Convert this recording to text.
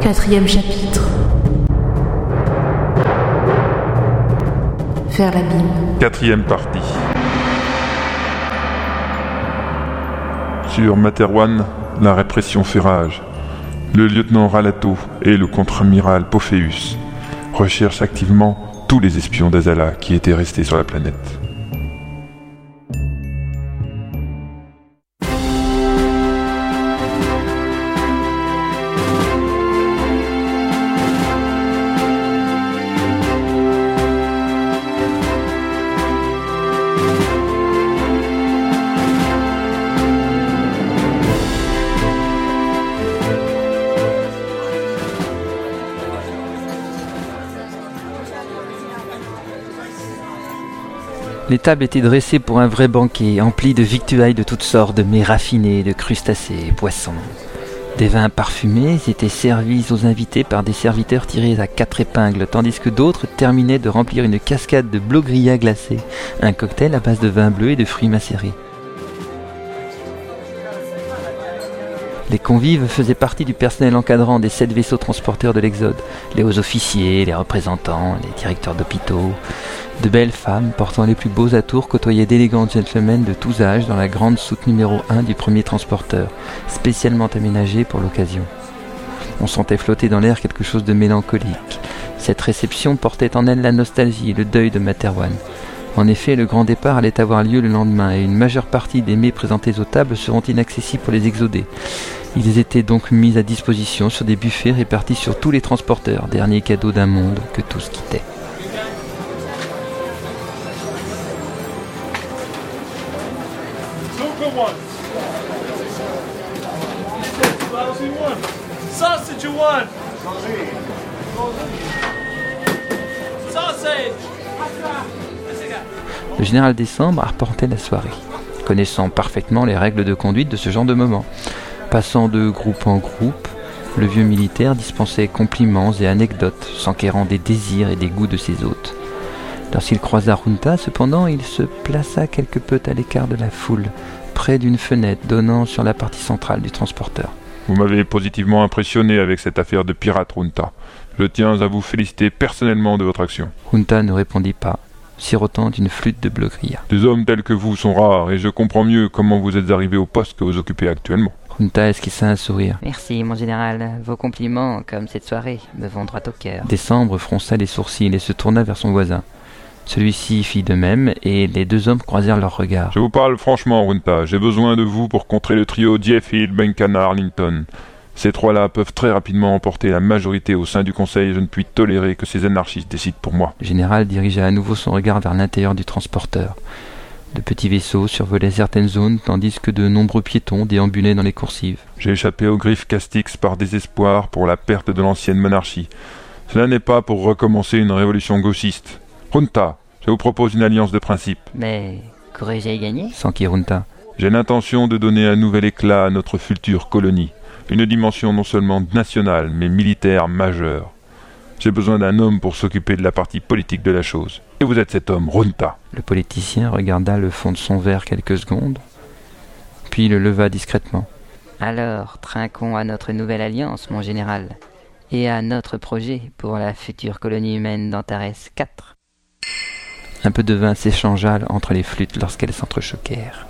Quatrième chapitre. Faire l'abîme. Quatrième partie. Sur Materwan, la répression fait rage. Le lieutenant Ralato et le contre-amiral Pophéus recherchent activement tous les espions d'Azala qui étaient restés sur la planète. Les tables étaient dressées pour un vrai banquet, empli de victuailles de toutes sortes, de mets raffinés, de crustacés et poissons. Des vins parfumés étaient servis aux invités par des serviteurs tirés à quatre épingles, tandis que d'autres terminaient de remplir une cascade de blogria glacés, un cocktail à base de vin bleu et de fruits macérés. Les convives faisaient partie du personnel encadrant des sept vaisseaux transporteurs de l'Exode, les hauts officiers, les représentants, les directeurs d'hôpitaux. De belles femmes, portant les plus beaux atours, côtoyaient d'élégants gentlemen de tous âges dans la grande soute numéro 1 du premier transporteur, spécialement aménagée pour l'occasion. On sentait flotter dans l'air quelque chose de mélancolique. Cette réception portait en elle la nostalgie et le deuil de Materwan. En effet, le grand départ allait avoir lieu le lendemain et une majeure partie des mets présentés aux tables seront inaccessibles pour les exodés. Ils étaient donc mis à disposition sur des buffets répartis sur tous les transporteurs, dernier cadeau d'un monde que tous quittaient. Le général Décembre arpentait la soirée, connaissant parfaitement les règles de conduite de ce genre de moment. Passant de groupe en groupe, le vieux militaire dispensait compliments et anecdotes, s'enquérant des désirs et des goûts de ses hôtes. Lorsqu'il croisa Runta, cependant, il se plaça quelque peu à l'écart de la foule, près d'une fenêtre donnant sur la partie centrale du transporteur. Vous m'avez positivement impressionné avec cette affaire de pirate Runta. Je tiens à vous féliciter personnellement de votre action. Runta ne répondit pas, sirotant une flûte de blogria. Des hommes tels que vous sont rares et je comprends mieux comment vous êtes arrivé au poste que vous occupez actuellement. Runta esquissa un sourire. Merci, mon général. Vos compliments, comme cette soirée, me vont droit au cœur. Décembre fronça les sourcils et se tourna vers son voisin. Celui-ci fit de même, et les deux hommes croisèrent leurs regards. Je vous parle franchement, Runta. J'ai besoin de vous pour contrer le trio Diefield, Benkana, Arlington. Ces trois-là peuvent très rapidement emporter la majorité au sein du Conseil et je ne puis tolérer que ces anarchistes décident pour moi. Le général dirigea à nouveau son regard vers l'intérieur du transporteur. De petits vaisseaux survolaient certaines zones, tandis que de nombreux piétons déambulaient dans les coursives. J'ai échappé aux griffes Castix par désespoir pour la perte de l'ancienne monarchie. Cela n'est pas pour recommencer une révolution gauchiste. Runta, je vous propose une alliance de principe. Mais y gagner? S'enquit Runta? J'ai l'intention de donner un nouvel éclat à notre future colonie. Une dimension non seulement nationale, mais militaire majeure. J'ai besoin d'un homme pour s'occuper de la partie politique de la chose. Et vous êtes cet homme, Runta. Le politicien regarda le fond de son verre quelques secondes, puis le leva discrètement. Alors, trinquons à notre nouvelle alliance, mon général, et à notre projet pour la future colonie humaine d'Antares 4. Un peu de vin s'échangea entre les flûtes lorsqu'elles s'entrechoquèrent.